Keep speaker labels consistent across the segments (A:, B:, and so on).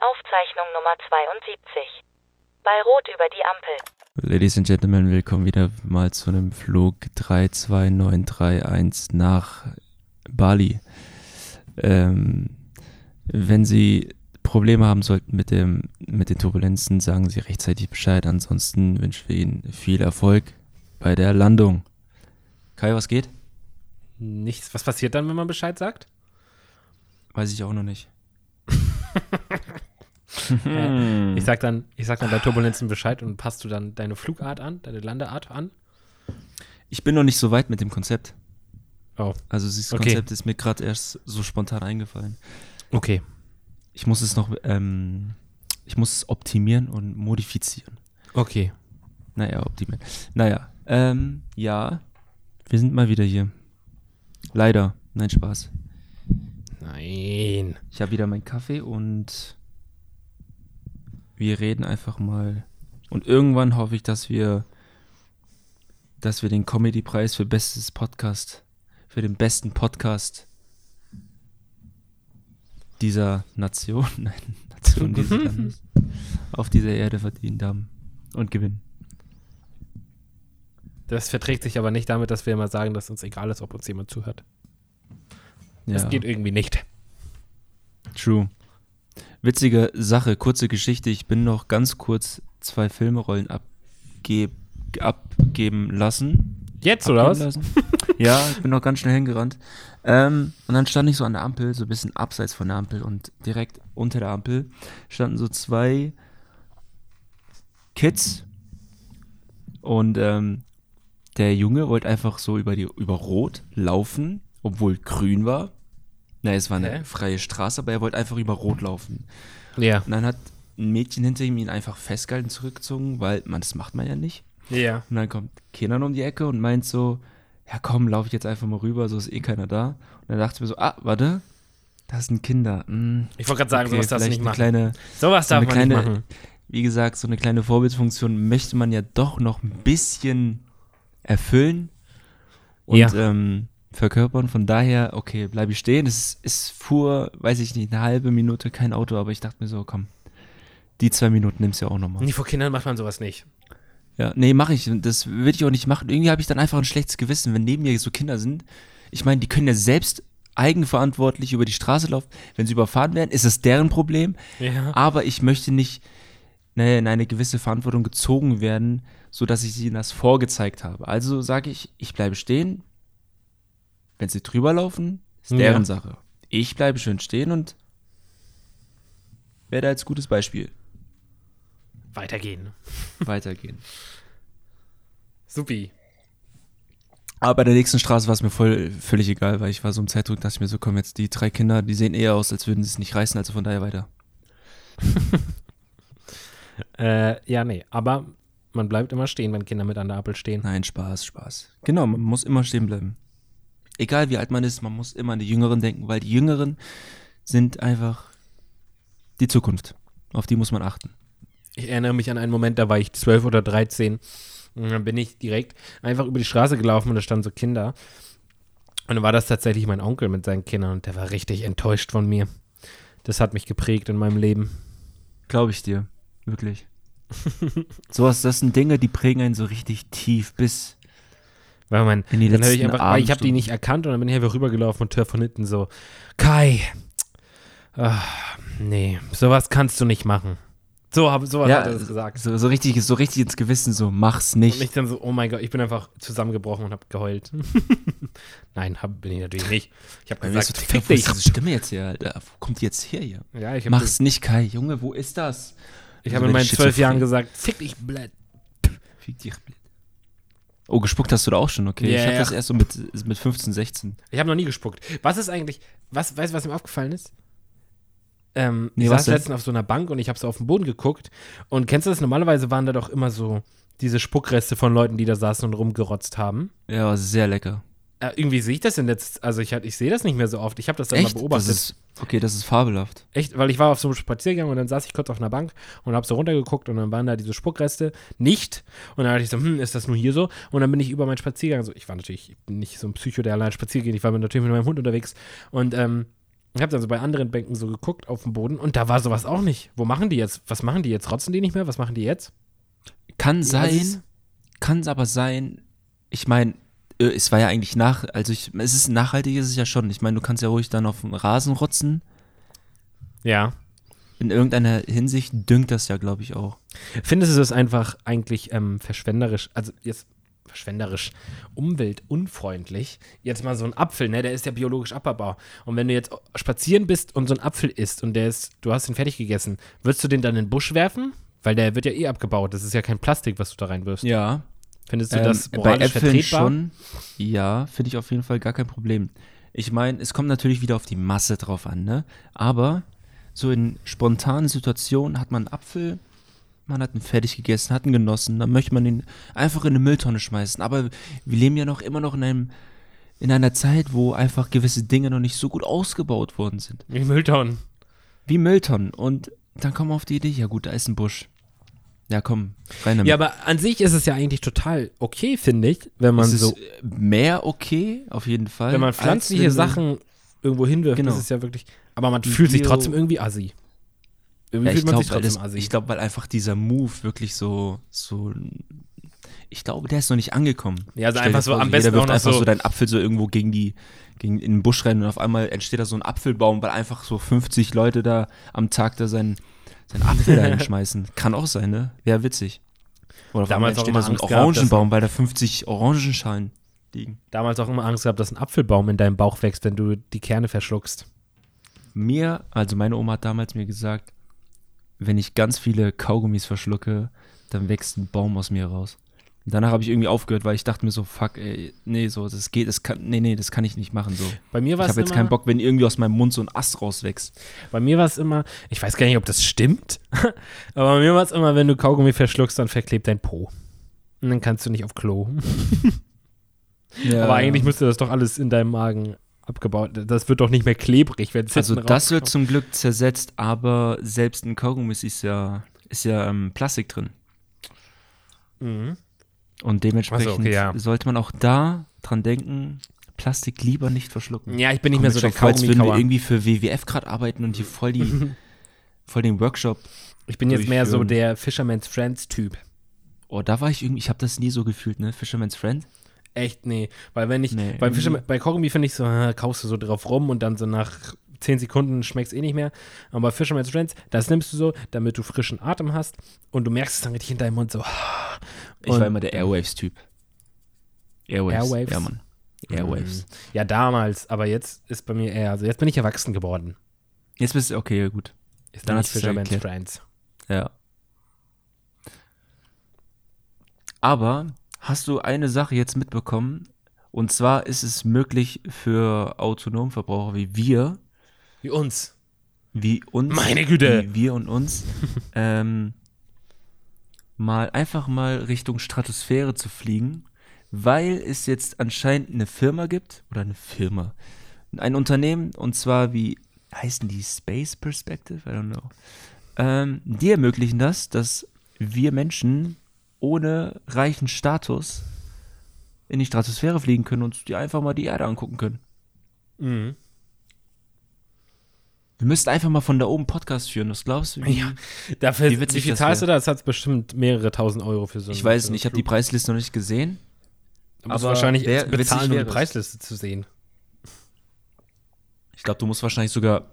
A: Aufzeichnung Nummer 72. Bei Rot über die Ampel.
B: Ladies and Gentlemen, willkommen wieder mal zu einem Flug 32931 nach Bali. Ähm, wenn Sie Probleme haben sollten mit, dem, mit den Turbulenzen, sagen Sie rechtzeitig Bescheid. Ansonsten wünschen wir Ihnen viel Erfolg bei der Landung. Kai, was geht?
C: Nichts. Was passiert dann, wenn man Bescheid sagt?
B: Weiß ich auch noch nicht.
C: Äh, ich sag dann, ich sag dann bei Turbulenzen Bescheid und passt du dann deine Flugart an, deine Landeart an?
B: Ich bin noch nicht so weit mit dem Konzept.
C: Oh.
B: Also das
C: Okay.
B: Konzept ist mir gerade erst so spontan eingefallen.
C: Okay.
B: Ich muss es noch, ähm, ich muss es optimieren und modifizieren.
C: Okay.
B: Naja, optimieren. Naja, ähm, ja, wir sind mal wieder hier. Leider, nein, Spaß.
C: Nein.
B: Ich habe wieder meinen Kaffee und wir reden einfach mal. Und irgendwann hoffe ich, dass wir, dass wir den Comedy-Preis für bestes Podcast, für den besten Podcast dieser Nation, nein, Nation dieses Landes, auf dieser Erde verdient haben und gewinnen.
C: Das verträgt sich aber nicht damit, dass wir immer sagen, dass uns egal ist, ob uns jemand zuhört. Das
B: Ja.
C: geht irgendwie nicht.
B: True. Witzige Sache, kurze Geschichte. Ich bin noch ganz kurz zwei Filmerollen abgeb abgeben lassen.
C: Jetzt, oder was?
B: Abgeben lassen. ja, ich bin noch ganz schnell hingerannt. Ähm, und dann stand ich so an der Ampel, so ein bisschen abseits von der Ampel und direkt unter der Ampel standen so zwei Kids und ähm, der Junge wollte einfach so über die über Rot laufen, obwohl grün war. Na, es war eine
C: Hä?
B: freie Straße, aber er wollte einfach über Rot laufen.
C: Ja.
B: Und dann hat ein Mädchen hinter ihm ihn einfach festgehalten, zurückgezogen, weil man das macht man ja nicht.
C: Ja.
B: Und dann kommt Kenan um die Ecke und meint so, ja komm, lauf ich jetzt einfach mal rüber, so ist eh keiner da. Und dann dachte ich mir so, ah, warte, das sind Kinder. Hm,
C: Ich wollte gerade sagen,
B: okay,
C: sowas darfst du nicht machen.
B: kleine,
C: Sowas
B: so
C: darf
B: eine
C: man nicht
B: kleine-
C: machen.
B: wie gesagt, so eine kleine Vorbildfunktion möchte man ja doch noch ein bisschen erfüllen und
C: Ja.
B: ähm, verkörpern. Von daher, okay, bleibe ich stehen. Es, es fuhr, weiß ich nicht, eine halbe Minute kein Auto, aber ich dachte mir so, komm, die zwei Minuten nimmst du ja auch nochmal.
C: Nie vor Kindern macht man sowas nicht.
B: Ja, nee, mache ich. Das würde ich auch nicht machen. Irgendwie habe ich dann einfach ein schlechtes Gewissen, wenn neben mir so Kinder sind. Ich meine, die können ja selbst eigenverantwortlich über die Straße laufen. Wenn sie überfahren werden, ist es deren Problem.
C: Ja.
B: Aber ich möchte nicht ne, in eine gewisse Verantwortung gezogen werden, sodass ich ihnen das vorgezeigt habe. Also sage ich, ich bleibe stehen. Wenn sie drüber laufen, ist
C: Ja.
B: deren Sache. Ich bleibe schön stehen und werde als gutes Beispiel
C: Weitergehen.
B: weitergehen.
C: Supi.
B: Aber bei der nächsten Straße war es mir voll, völlig egal, weil ich war so im Zeitdruck, dass ich mir so, komm jetzt, die drei Kinder, die sehen eher aus, als würden sie es nicht reißen, also von daher weiter.
C: Äh, ja, nee. Aber man bleibt immer stehen, wenn Kinder mit an der Ampel stehen.
B: Nein, Spaß, Spaß. Genau, man muss immer stehen bleiben. Egal wie alt man ist, man muss immer an die Jüngeren denken, weil die Jüngeren sind einfach die Zukunft. Auf die muss man achten.
C: Ich erinnere mich an einen Moment, da war ich zwölf oder 13. Und dann bin ich direkt einfach über die Straße gelaufen und da standen so Kinder. Und dann war das tatsächlich mein Onkel mit seinen Kindern und der war richtig enttäuscht von mir. Das hat mich geprägt in meinem Leben.
B: Glaube ich dir. Wirklich. Sowas, das sind Dinge, die prägen einen so richtig tief bis
C: Weil man,
B: in die
C: dann hab
B: letzten
C: ich einfach, ich habe die nicht erkannt und dann bin ich einfach rübergelaufen und hör von hinten so, Kai, ah, nee, sowas kannst du nicht machen. So, hab, sowas
B: Ja,
C: hat er das gesagt.
B: So, so richtig, so richtig ins Gewissen, so mach's
C: Und
B: nicht.
C: ich dann so, oh mein Gott, ich bin einfach zusammengebrochen und habe geheult. Nein, hab, bin ich natürlich nicht. Ich habe
B: ist
C: gesagt,
B: so,
C: fick
B: wo
C: dich.
B: ist diese Stimme jetzt her, Alter? Wo kommt die jetzt her hier?
C: Ja, ich habe
B: Mach's nicht, Kai. Junge, wo ist das?
C: ich
B: Also
C: hab in meinen zwölf Jahren gesagt, fick dich, blöd.
B: Fick dich, blöd. Oh, gespuckt hast du da auch schon, okay.
C: Ja,
B: ich hab
C: ja.
B: das erst so mit, mit 15, 16.
C: Ich habe noch nie gespuckt. Was ist eigentlich, was, weißt du, was mir aufgefallen ist? Ähm,
B: Nee,
C: ich saß letztens auf so einer Bank und ich habe so auf den Boden geguckt. Und kennst du das? Normalerweise waren da doch immer so diese Spuckreste von Leuten, die da saßen und rumgerotzt haben.
B: Ja, sehr lecker.
C: Äh, irgendwie sehe ich das denn jetzt, also ich, ich sehe das nicht mehr so oft. Ich habe das dann
B: Echt?
C: mal beobachtet.
B: Das ist, okay, das ist fabelhaft.
C: Echt, weil ich war auf so einem Spaziergang und dann saß ich kurz auf einer Bank und habe so runtergeguckt und dann waren da diese Spuckreste nicht. Und dann dachte ich so, hm, ist das nur hier so? Und dann bin ich über meinen Spaziergang, so, ich war natürlich ich bin nicht so ein Psycho, der allein spazieren geht, ich war natürlich mit meinem Hund unterwegs und ähm, Ich habe dann so bei anderen Bänken so geguckt auf dem Boden und da war sowas auch nicht. Wo machen die jetzt? Was machen die jetzt? Rotzen die nicht mehr? Was machen die jetzt?
B: Kann
C: Assis?
B: sein, kann es aber sein, ich meine, es war ja eigentlich nach, also ich, es ist nachhaltig ist es ja schon. Ich meine, du kannst ja ruhig dann auf den Rasen rotzen.
C: Ja.
B: In irgendeiner Hinsicht düngt das ja, glaube ich, auch.
C: Findest du das einfach eigentlich ähm, verschwenderisch, also jetzt verschwenderisch, umweltunfreundlich? Jetzt mal so ein Apfel, ne, der ist ja biologisch abbaubar. Und wenn du jetzt spazieren bist und so ein Apfel isst und der ist, du hast ihn fertig gegessen, würdest du den dann in den Busch werfen? Weil der wird ja eh abgebaut. Das ist ja kein Plastik, was du da reinwirfst.
B: Ja.
C: Findest du
B: Ähm,
C: das
B: bei Äpfeln
C: vertretbar?
B: schon. Ja, finde ich auf jeden Fall gar kein Problem. Ich meine, es kommt natürlich wieder auf die Masse drauf an, ne? Aber so in spontanen Situationen hat man einen Apfel, man hat ihn fertig gegessen, hat ihn genossen, dann möchte man ihn einfach in eine Mülltonne schmeißen. Aber wir leben ja noch immer noch in einem in einer Zeit, wo einfach gewisse Dinge noch nicht so gut ausgebaut worden sind.
C: Wie Mülltonnen.
B: Wie Mülltonnen. Und dann kommen wir auf die Idee, ja gut, da ist ein Busch. Ja, komm, rein damit.
C: Ja, aber an sich ist es ja eigentlich total okay, finde ich, wenn man
B: es
C: so,
B: mehr okay, auf jeden Fall.
C: wenn man pflanzliche
B: wenn
C: Sachen irgendwo hinwirft,
B: Genau.
C: ist es ja wirklich, aber man fühlt sich
B: Bio-
C: trotzdem irgendwie assi. Irgendwie
B: Ja, ich
C: fühlt man
B: glaube,
C: sich
B: weil,
C: trotzdem
B: das-
C: assi.
B: ich glaub, weil einfach dieser Move wirklich so, so, ich glaube, der ist noch nicht angekommen.
C: Ja, also
B: Stell
C: einfach so
B: vor,
C: am besten
B: wirft
C: noch
B: einfach
C: so-
B: so deinen Apfel so irgendwo gegen die, gegen in den Busch rennen und auf einmal entsteht da so ein Apfelbaum, weil einfach so 50 Leute da am Tag da seinen, seinen Apfel da hinschmeißen. Kann auch sein, ne? Wäre witzig. Oder
C: Damals auch immer
B: so ein
C: gehabt,
B: Orangenbaum, weil da 50 Orangenschalen liegen.
C: Damals auch immer Angst gehabt, dass ein Apfelbaum in deinem Bauch wächst, wenn du die Kerne verschluckst.
B: Mir, also meine Oma hat damals mir gesagt, wenn ich ganz viele Kaugummis verschlucke, dann wächst ein Baum aus mir raus. Danach habe ich irgendwie aufgehört, weil ich dachte mir so, fuck, ey, nee, so, das geht, das kann, nee, nee, das kann ich nicht machen, so.
C: Bei mir war
B: Ich habe jetzt keinen Bock, wenn irgendwie aus meinem Mund so ein Ast rauswächst.
C: bei mir war es immer, ich weiß gar nicht, ob das stimmt, aber bei mir war es immer, wenn du Kaugummi verschluckst, dann verklebt dein Po. Und dann kannst du nicht auf Klo.
B: Ja.
C: Aber eigentlich müsste das doch alles in deinem Magen abgebaut. Das wird doch nicht mehr klebrig, wenn es
B: Also das wird zum Glück zersetzt, aber selbst in Kaugummis ist ja, ist ja ähm, Plastik drin.
C: Mhm.
B: Und dementsprechend
C: Ach so, okay, ja.
B: sollte man auch da dran denken, Plastik lieber nicht verschlucken.
C: Ja, ich bin nicht mehr so der
B: Komisch, als würden wir irgendwie für WWF gerade arbeiten und hier voll, die, voll den Workshop.
C: Ich bin jetzt mehr so der Fisherman's Friends Typ.
B: Oh, da war ich irgendwie, ich habe das nie so gefühlt, ne? Fisherman's Friend.
C: Echt, nee. Weil wenn ich,
B: Nee,
C: beim Fischer, bei Kaugummi finde ich so, äh, kaufst du so drauf rum und dann so nach 10 Sekunden schmeckt es eh nicht mehr. Aber bei Fisherman's Friends, das nimmst du so, damit du frischen Atem hast und du merkst es dann richtig in deinem Mund so.
B: Ich
C: Und-
B: war immer der Airwaves-Typ. Airwaves.
C: Airwaves?
B: Ja, Mann. Airwaves.
C: Ja, damals, aber jetzt ist bei mir eher, also jetzt bin ich erwachsen geworden.
B: Jetzt bist du, okay, gut.
C: Jetzt
B: Dann
C: bin ich Fisherman's. Friends.
B: Ja. Aber hast du eine Sache jetzt mitbekommen? Und zwar ist es möglich für Autonomverbraucher wie wir,
C: Wie uns.
B: wie uns,
C: Meine Güte.
B: wie wir und uns, ähm, mal einfach mal Richtung Stratosphäre zu fliegen, weil es jetzt anscheinend eine Firma gibt oder eine Firma, ein Unternehmen und zwar wie heißen die Space Perspective, I don't know. Ähm, die ermöglichen das, dass wir Menschen ohne reichen Status in die Stratosphäre fliegen können und die einfach mal die Erde angucken können.
C: Mhm.
B: Wir müssten einfach mal von da oben Podcast führen, was glaubst du? wie-
C: Ja. Dafür,
B: Wie
C: wie, viel
B: das
C: zahlst du da? Das hat bestimmt mehrere tausend Euro für so
B: Ich
C: einen-
B: weiß
C: für
B: nicht, ich habe die. Preisliste noch nicht gesehen.
C: Du musst
B: aber
C: wahrscheinlich
B: wär-
C: bezahlen, um die. Preisliste zu sehen.
B: Ich glaube, du musst wahrscheinlich sogar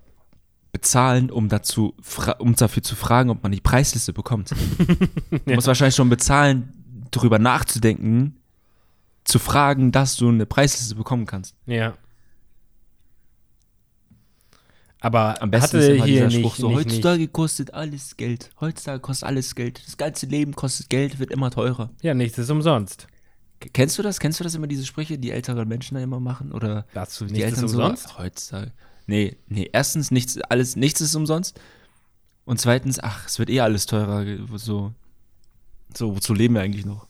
B: bezahlen, um dazu, fra- um dafür zu fragen, ob man die Preisliste bekommt. Du musst wahrscheinlich schon bezahlen, darüber nachzudenken, zu fragen, dass du eine Preisliste bekommen kannst.
C: Ja. Aber
B: Am besten
C: hatte
B: ist immer
C: hier
B: dieser
C: nicht,
B: Spruch so,
C: nicht,
B: heutzutage kostet alles Geld. Heutzutage kostet alles Geld. Das ganze Leben kostet Geld, wird immer teurer.
C: nicht, ja, nichts ist umsonst.
B: Kennst du das? Kennst du das immer, diese Sprüche, die älteren Menschen da immer machen? Oder
C: Dazu
B: die
C: nichts
B: Eltern so,
C: umsonst.
B: heutzutage. Nee, nee, erstens, nichts, alles, nichts ist umsonst. Und zweitens, ach, es wird eh alles teurer. So, so wozu leben wir eigentlich noch?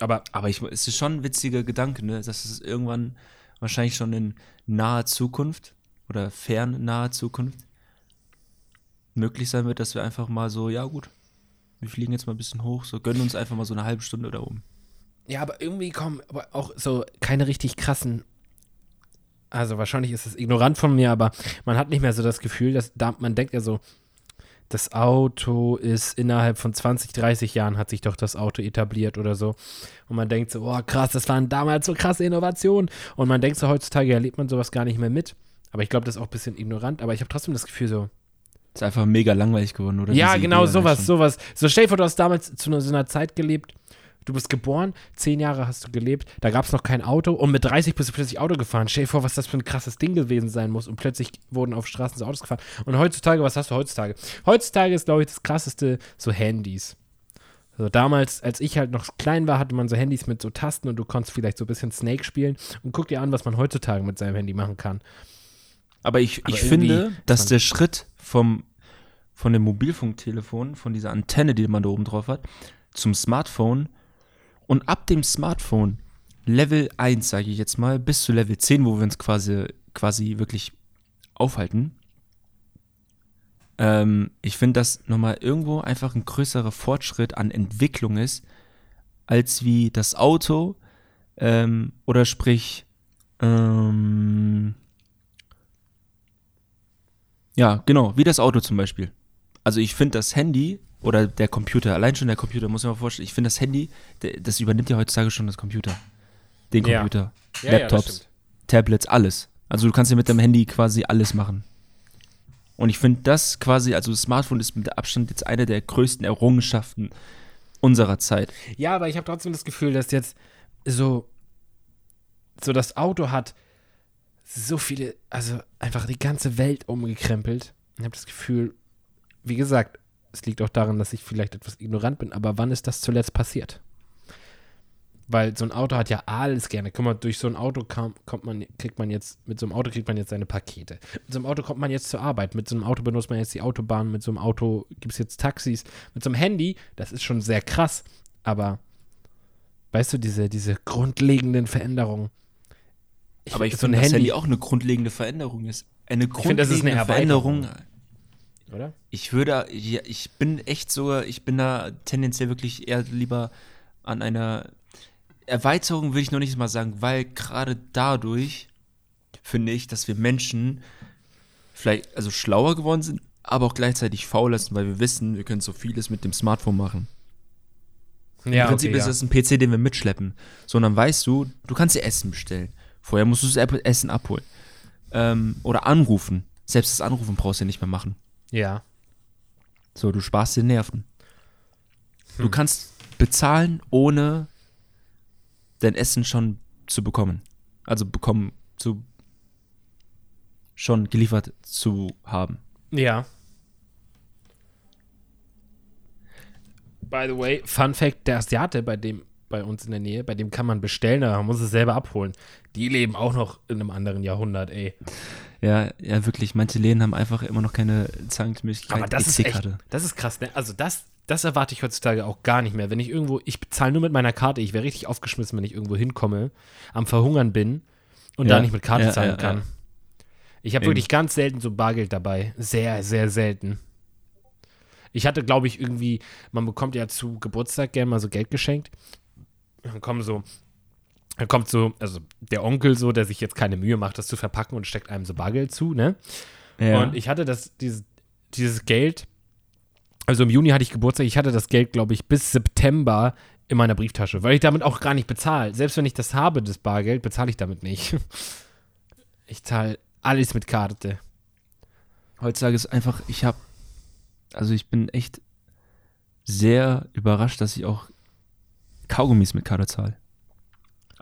C: Aber
B: Aber ich, es ist schon ein witziger Gedanke, ne? dass es irgendwann wahrscheinlich schon in naher Zukunft oder fern naher Zukunft möglich sein wird, dass wir einfach mal so, ja gut, wir fliegen jetzt mal ein bisschen hoch, so gönnen uns einfach mal so eine halbe Stunde da oben.
C: ja, aber irgendwie kommen aber auch so keine richtig krassen also wahrscheinlich ist es ignorant von mir, aber man hat nicht mehr so das Gefühl, dass da, man denkt ja so, das Auto ist innerhalb von 20, 30 Jahren hat sich doch das Auto etabliert oder so. Und man denkt so, oh krass, das waren damals so krasse Innovationen. Und man denkt so, heutzutage erlebt man sowas gar nicht mehr mit. Aber ich glaube, das ist auch ein bisschen ignorant. Aber ich habe trotzdem das Gefühl so,
B: Ist einfach mega langweilig geworden, oder?
C: ja, genau, sowas, sowas. So stell dir vor, du hast damals zu so einer Zeit gelebt, du bist geboren, zehn Jahre hast du gelebt, da gab es noch kein Auto und mit 30 bist du plötzlich Auto gefahren. Stell dir vor, was das für ein krasses Ding gewesen sein muss und plötzlich wurden auf Straßen so Autos gefahren. Und heutzutage, was hast du heutzutage? Heutzutage ist, glaube ich, das krasseste so Handys. So damals, als ich halt noch klein war, hatte man so Handys mit so Tasten und du konntest vielleicht so ein bisschen Snake spielen und guck dir an, was man heutzutage mit seinem Handy machen kann.
B: Aber ich,
C: Aber
B: ich finde, dass der Schritt vom, von dem Mobilfunktelefon, von dieser Antenne, die man da oben drauf hat, zum Smartphone und ab dem Smartphone Level 1, sage ich jetzt mal, bis zu Level 10, wo wir uns quasi, quasi wirklich aufhalten. Ähm, ich finde, dass nochmal irgendwo einfach ein größerer Fortschritt an Entwicklung ist, als wie das Auto ähm, oder sprich ähm, ja, genau, wie das Auto zum Beispiel. Also ich finde das Handy oder der Computer, allein schon der Computer, muss man mal vorstellen, ich finde das Handy, das übernimmt ja heutzutage schon das Computer. Den. Computer,
C: Ja, ja,
B: Laptops. Tablets, alles. Also du kannst ja mit deinem Handy quasi alles machen. Und ich finde das quasi, also das Smartphone ist mit Abstand jetzt eine der größten Errungenschaften unserer Zeit.
C: Ja, aber ich habe trotzdem das Gefühl, dass jetzt so, so das Auto hat so viele, also einfach die ganze Welt umgekrempelt. Ich habe das Gefühl, wie gesagt, es liegt auch daran, dass ich vielleicht etwas ignorant bin, aber wann ist das zuletzt passiert? Weil so ein Auto hat ja alles gerne. Guck mal, durch so ein Auto kam, kommt man, kriegt man jetzt, mit so einem Auto kriegt man jetzt seine Pakete. Mit so einem Auto kommt man jetzt zur Arbeit. Mit so einem Auto benutzt man jetzt die Autobahn. Mit so einem Auto gibt es jetzt Taxis. Mit so einem Handy, das ist schon sehr krass. Aber weißt du, diese, diese grundlegenden Veränderungen.
B: Aber ich
C: so
B: finde, dass Handy auch eine grundlegende Veränderung ist. Eine
C: finde,
B: grundlegende
C: das ist eine
B: Veränderung.
C: Oder?
B: Ich würde, ja, ich bin echt sogar, ich bin da tendenziell wirklich eher lieber an einer Erweiterung, will ich noch nicht mal sagen, weil gerade dadurch finde ich, dass wir Menschen vielleicht also schlauer geworden sind, aber auch gleichzeitig fauler sind, weil wir wissen, wir können so vieles mit dem Smartphone machen. Im Prinzip ist es ein PC, den wir mitschleppen. Sondern weißt du, du kannst dir Essen bestellen. Vorher musst du das Essen abholen. Ähm, oder anrufen. Selbst das Anrufen brauchst du ja nicht mehr machen.
C: Ja.
B: So, du sparst dir Nerven. Du
C: Hm.
B: kannst bezahlen, ohne dein Essen schon zu bekommen. Also bekommen zu schon geliefert zu haben.
C: Ja. By the way, Fun Fact: Der Asiate, bei dem bei uns in der Nähe, bei dem kann man bestellen, aber man muss es selber abholen. Die leben auch noch in einem anderen Jahrhundert, ey.
B: Ja, ja, wirklich. Manche Läden haben einfach immer noch keine Zahlungsmöglichkeit.
C: Aber das ist echt, das ist krass, ne? Also das, das erwarte ich heutzutage auch gar nicht mehr. Wenn ich irgendwo, ich bezahle nur mit meiner Karte, ich wäre richtig aufgeschmissen, wenn ich irgendwo hinkomme, am Verhungern bin und
B: Ja,
C: da nicht mit Karte
B: ja,
C: zahlen
B: ja,
C: kann. Ich habe wirklich ganz selten so Bargeld dabei. Sehr, sehr selten. Ich hatte, glaube ich, irgendwie, man bekommt ja zu Geburtstag gerne mal so Geld geschenkt. Dann kommen so, dann kommt so, also der Onkel so, der sich jetzt keine Mühe macht, das zu verpacken und steckt einem so Bargeld zu, ne?
B: Ja.
C: Und ich hatte das, dieses, dieses Geld, also im Juni hatte ich Geburtstag, ich hatte das Geld, glaube ich, bis September in meiner Brieftasche, weil ich damit auch gar nicht bezahle. Selbst wenn ich das habe, das Bargeld, bezahle ich damit nicht. Ich zahle alles mit Karte.
B: Heutzutage ist einfach, ich habe, also ich bin echt sehr überrascht, dass ich auch Kaugummis mit Karte zahle.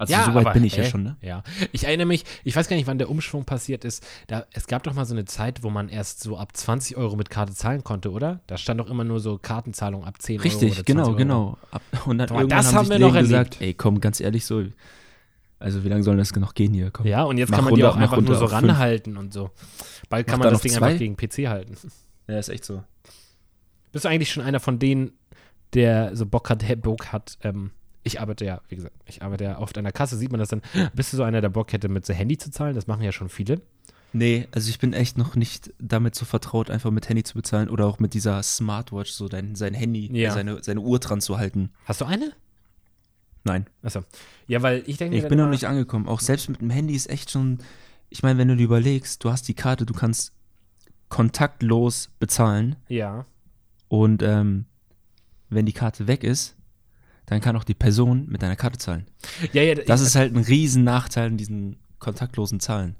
B: Also so weit
C: aber,
B: bin ich ja
C: hä?
B: schon, ne?
C: Ja. Ich erinnere mich, ich weiß gar nicht, wann der Umschwung passiert ist. Da, es gab doch mal so eine Zeit, wo man erst so ab 20 Euro mit Karte zahlen konnte, oder? Da stand doch immer nur so Kartenzahlung ab 10 Euro.
B: Richtig,
C: oder 20
B: genau,
C: Euro.
B: genau. Ab, und dann irgendwann
C: das
B: haben
C: haben wir
B: die
C: noch
B: Läden
C: erlebt.
B: gesagt, ey, komm, ganz ehrlich so, also wie lange soll das noch gehen hier? Komm.
C: Ja, und jetzt kann man die
B: runter,
C: auch
B: mach
C: einfach nur
B: runter
C: so
B: auf fünf.
C: ranhalten und so. Bald kann
B: Mach
C: man
B: da
C: das Ding
B: zwei?
C: einfach gegen PC halten.
B: ja, ist echt so.
C: Bist du eigentlich schon einer von denen, der so Bock hat, Bock hat, ähm, ich arbeite ja, wie gesagt, ich arbeite ja oft an der Kasse, sieht man das dann. Bist du so einer, der Bock hätte, mit so Handy zu zahlen? Das machen ja schon viele.
B: Nee, also ich bin echt noch nicht damit so vertraut, einfach mit Handy zu bezahlen oder auch mit dieser Smartwatch, so dein, sein Handy,
C: Ja.
B: seine, seine Uhr dran zu halten.
C: Hast du eine?
B: Nein.
C: Achso. Ja, weil ich denke
B: Ich bin noch nicht angekommen. Auch selbst mit dem Handy ist echt schon ich meine, wenn du dir überlegst, du hast die Karte, du kannst kontaktlos bezahlen
C: Ja.
B: und ähm, wenn die Karte weg ist, dann kann auch die Person mit deiner Karte zahlen.
C: Ja, ja,
B: Das ist halt ein riesen Nachteil in diesen kontaktlosen Zahlen.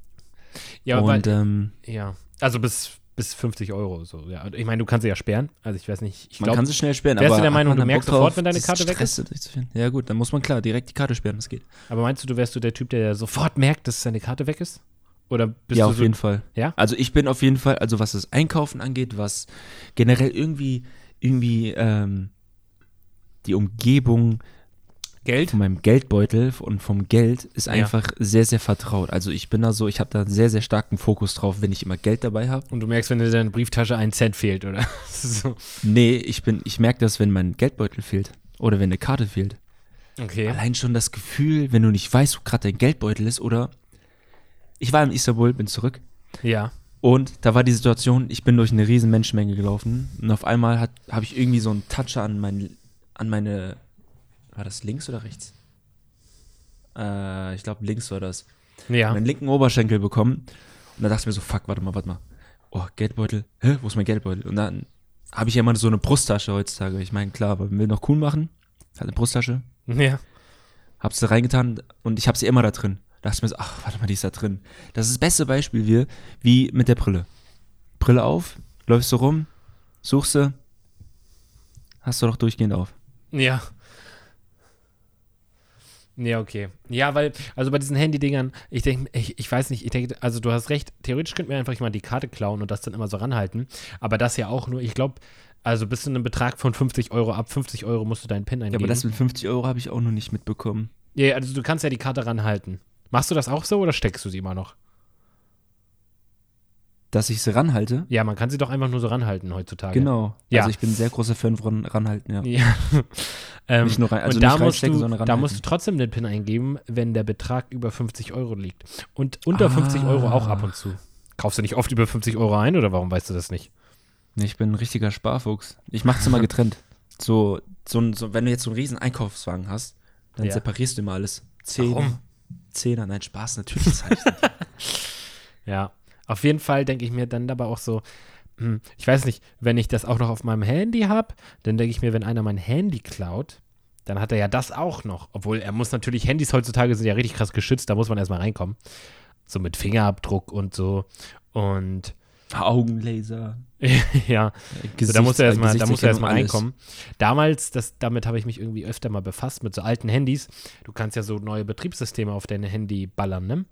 C: ja,
B: und
C: weil,
B: ähm,
C: ja. Also bis, bis 50 Euro so, ja. Ich meine, du kannst sie ja sperren. Also ich weiß nicht, ich
B: man
C: glaube,
B: kann sie schnell sperren.
C: wärst du
B: aber
C: der
B: hat
C: Meinung,
B: man
C: du merkst sofort, wenn deine Karte weg
B: durchzuführen? Ja gut, dann muss man klar direkt die Karte sperren, das geht.
C: aber meinst du, du wärst du der Typ, der sofort merkt, dass seine Karte weg ist? Oder bist
B: ja,
C: du
B: auf
C: so,
B: jeden Fall.
C: Ja?
B: Also ich bin auf jeden Fall, also was das Einkaufen angeht, was generell irgendwie, irgendwie ähm, die Umgebung
C: Geld?
B: von meinem Geldbeutel und vom Geld ist
C: Ja.
B: einfach sehr, sehr vertraut. Also ich bin da so, ich habe da einen sehr, sehr starken Fokus drauf, wenn ich immer Geld dabei habe.
C: Und du merkst, wenn dir deine Brieftasche ein Cent fehlt, oder? so.
B: Nee, ich bin, ich merke das, wenn mein Geldbeutel fehlt oder wenn eine Karte fehlt.
C: Okay.
B: Allein schon das Gefühl, wenn du nicht weißt, wo gerade dein Geldbeutel ist oder ich war in Istanbul, bin zurück
C: Ja.
B: und da war die Situation, ich bin durch eine riesen Menschenmenge gelaufen und auf einmal habe ich irgendwie so einen Toucher an, mein, an meine, war das links oder rechts? Äh, ich glaube links war das.
C: Ja.
B: Meinen linken Oberschenkel bekommen und da dachte ich mir so, fuck, warte mal, warte mal. Oh, Geldbeutel, hä, wo ist mein Geldbeutel? Und dann habe ich ja immer so eine Brusttasche heutzutage. Ich meine, klar, aber man will noch cool machen, hat eine Brusttasche,
C: Ja.
B: Hab's da reingetan und ich hab sie immer da drin. Da dachte ich mir so, ach, warte mal, die ist da drin. Das ist das beste Beispiel wie, wie mit der Brille. Brille auf, läufst du rum, suchst du, hast du doch durchgehend auf.
C: Ja. Ja, okay. Ja, weil, also bei diesen Handy-Dingern, ich denke, ich, ich weiß nicht, ich denke, also du hast recht, theoretisch könnten wir einfach mal die Karte klauen und das dann immer so ranhalten. Aber das ja auch nur, ich glaube, also bis zu einem Betrag von 50 Euro, ab 50 Euro musst du deinen PIN
B: Ja,
C: eingeben.
B: aber das mit 50 Euro habe ich auch noch nicht mitbekommen.
C: ja, also du kannst ja die Karte ranhalten. Machst du das auch so oder steckst du sie immer noch?
B: Dass ich sie ranhalte?
C: Ja, man kann sie doch einfach nur so ranhalten heutzutage.
B: Genau.
C: Ja.
B: Also ich bin ein sehr großer Fan von ranhalten, ja.
C: Ja. ähm,
B: Nicht nur rein, also
C: und da musst,
B: reinstecken,
C: du,
B: sondern
C: da
B: ranhalten.
C: musst du trotzdem den PIN eingeben, wenn der Betrag über 50 Euro liegt. Und unter
B: Ah.
C: 50 Euro auch ab und zu. Kaufst du nicht oft über 50 Euro ein oder warum weißt du das nicht?
B: Ich bin ein richtiger Sparfuchs. Ich mach's immer getrennt. So, so, so, wenn du jetzt so einen riesen Einkaufswagen hast, dann
C: Ja.
B: separierst du immer alles. Zehn,
C: Warum?
B: Zehner, nein, Spaß, natürlich ich nicht.
C: Ja. Auf jeden Fall denke ich mir dann dabei auch so, hm, ich weiß nicht, wenn ich das auch noch auf meinem Handy habe, dann denke ich mir, wenn einer mein Handy klaut, dann hat er ja das auch noch. Obwohl er muss natürlich, Handys heutzutage sind ja richtig krass geschützt, da muss man erstmal reinkommen. So mit Fingerabdruck und so. Und
B: Augenlaser.
C: ja,
B: Gesichts,
C: So, da muss er erstmal, da muss er erstmal
B: alles.
C: reinkommen. Damals, das, damit habe ich mich irgendwie öfter mal befasst, mit so alten Handys. Du kannst ja so neue Betriebssysteme auf deine Handy ballern, ne?